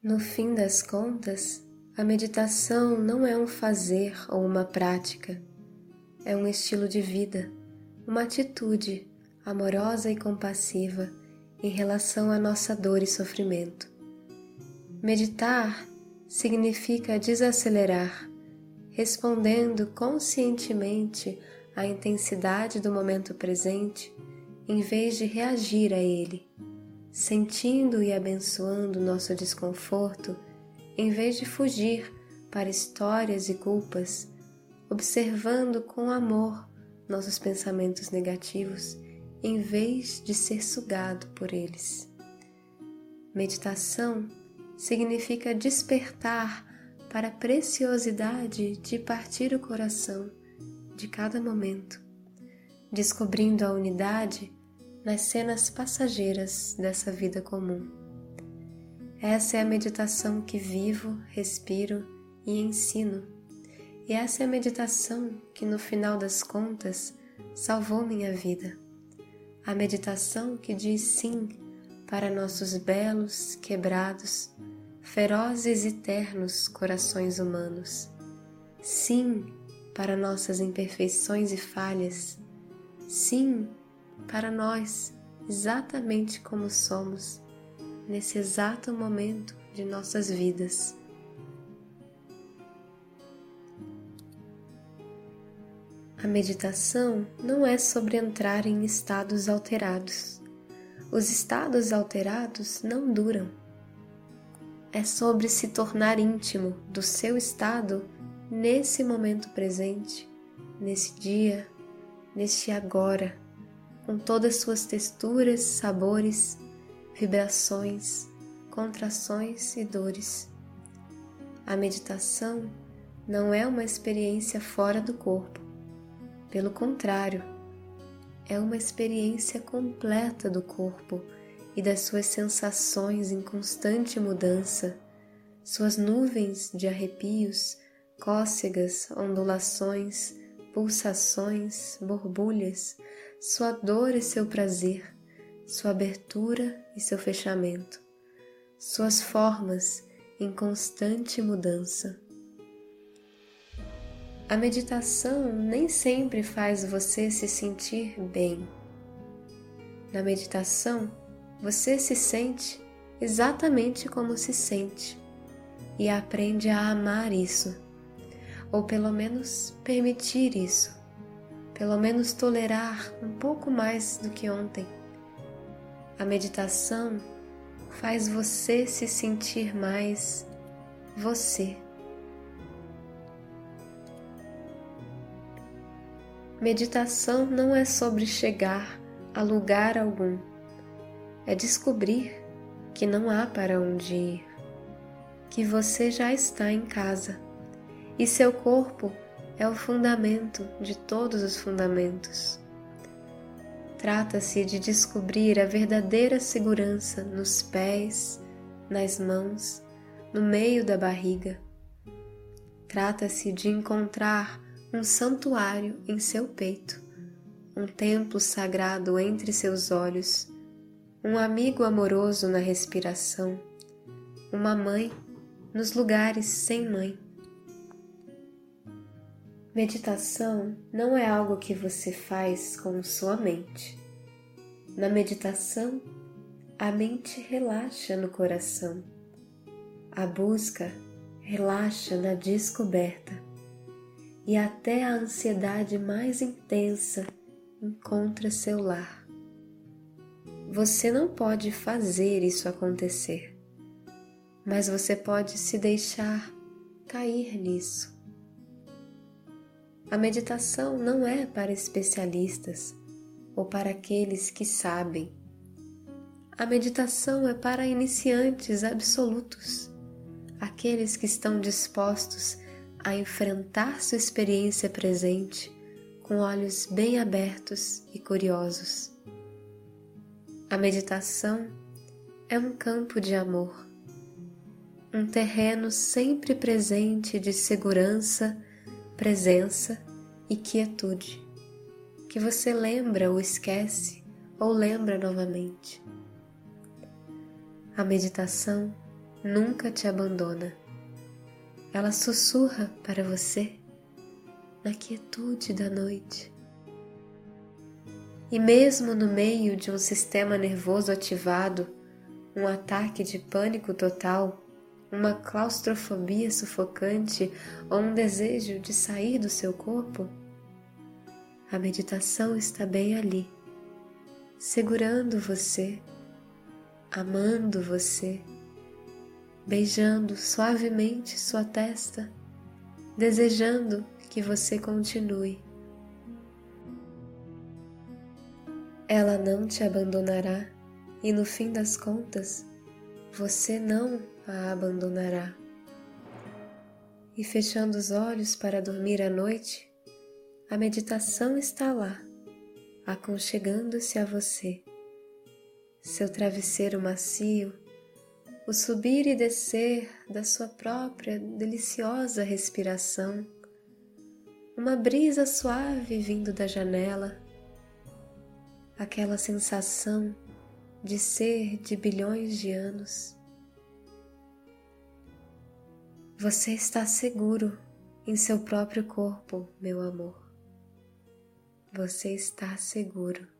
No fim das contas, a meditação não é um fazer ou uma prática, é um estilo de vida, uma atitude amorosa e compassiva em relação à nossa dor e sofrimento. Meditar significa desacelerar, respondendo conscientemente à intensidade do momento presente em vez de reagir a ele, sentindo e abençoando nosso desconforto em vez de fugir para histórias e culpas, observando com amor nossos pensamentos negativos em vez de ser sugado por eles. Meditação significa despertar para a preciosidade de partir o coração de cada momento, descobrindo a unidade nas cenas passageiras dessa vida comum. Essa é a meditação que vivo, respiro e ensino. E essa é a meditação que, no final das contas, salvou minha vida. A meditação que diz sim para nossos belos, quebrados, ferozes e ternos corações humanos. Sim para nossas imperfeições e falhas. Sim para nós, exatamente como somos, nesse exato momento de nossas vidas. A meditação não é sobre entrar em estados alterados. Os estados alterados não duram. É sobre se tornar íntimo do seu estado nesse momento presente, nesse dia, neste agora com todas suas texturas, sabores, vibrações, contrações e dores. A meditação não é uma experiência fora do corpo. Pelo contrário, é uma experiência completa do corpo e das suas sensações em constante mudança, suas nuvens de arrepios, cócegas, ondulações, pulsações, borbulhas, sua dor e seu prazer, sua abertura e seu fechamento, suas formas em constante mudança. A meditação nem sempre faz você se sentir bem. Na meditação, você se sente exatamente como se sente e aprende a amar isso, ou pelo menos permitir isso pelo menos tolerar um pouco mais do que ontem. A meditação faz você se sentir mais você. Meditação não é sobre chegar a lugar algum, é descobrir que não há para onde ir, que você já está em casa e seu corpo é o fundamento de todos os fundamentos. Trata-se de descobrir a verdadeira segurança nos pés, nas mãos, no meio da barriga. Trata-se de encontrar um santuário em seu peito, um templo sagrado entre seus olhos, um amigo amoroso na respiração, uma mãe nos lugares sem mãe. Meditação não é algo que você faz com sua mente. Na meditação, a mente relaxa no coração. A busca relaxa na descoberta. E até a ansiedade mais intensa encontra seu lar. Você não pode fazer isso acontecer, mas você pode se deixar cair nisso a meditação não é para especialistas ou para aqueles que sabem. A meditação é para iniciantes absolutos, aqueles que estão dispostos a enfrentar sua experiência presente com olhos bem abertos e curiosos. A meditação é um campo de amor, um terreno sempre presente de segurança presença e quietude, que você lembra ou esquece ou lembra novamente. A meditação nunca te abandona. Ela sussurra para você na quietude da noite. E mesmo no meio de um sistema nervoso ativado, um ataque de pânico total, uma claustrofobia sufocante ou um desejo de sair do seu corpo, a meditação está bem ali, segurando você, amando você, beijando suavemente sua testa, desejando que você continue. Ela não te abandonará e no fim das contas, você não a abandonará. E fechando os olhos para dormir à noite, a meditação está lá, aconchegando-se a você. Seu travesseiro macio, o subir e descer da sua própria deliciosa respiração, uma brisa suave vindo da janela, aquela sensação de ser de bilhões de anos. Você está seguro em seu próprio corpo, meu amor. Você está seguro.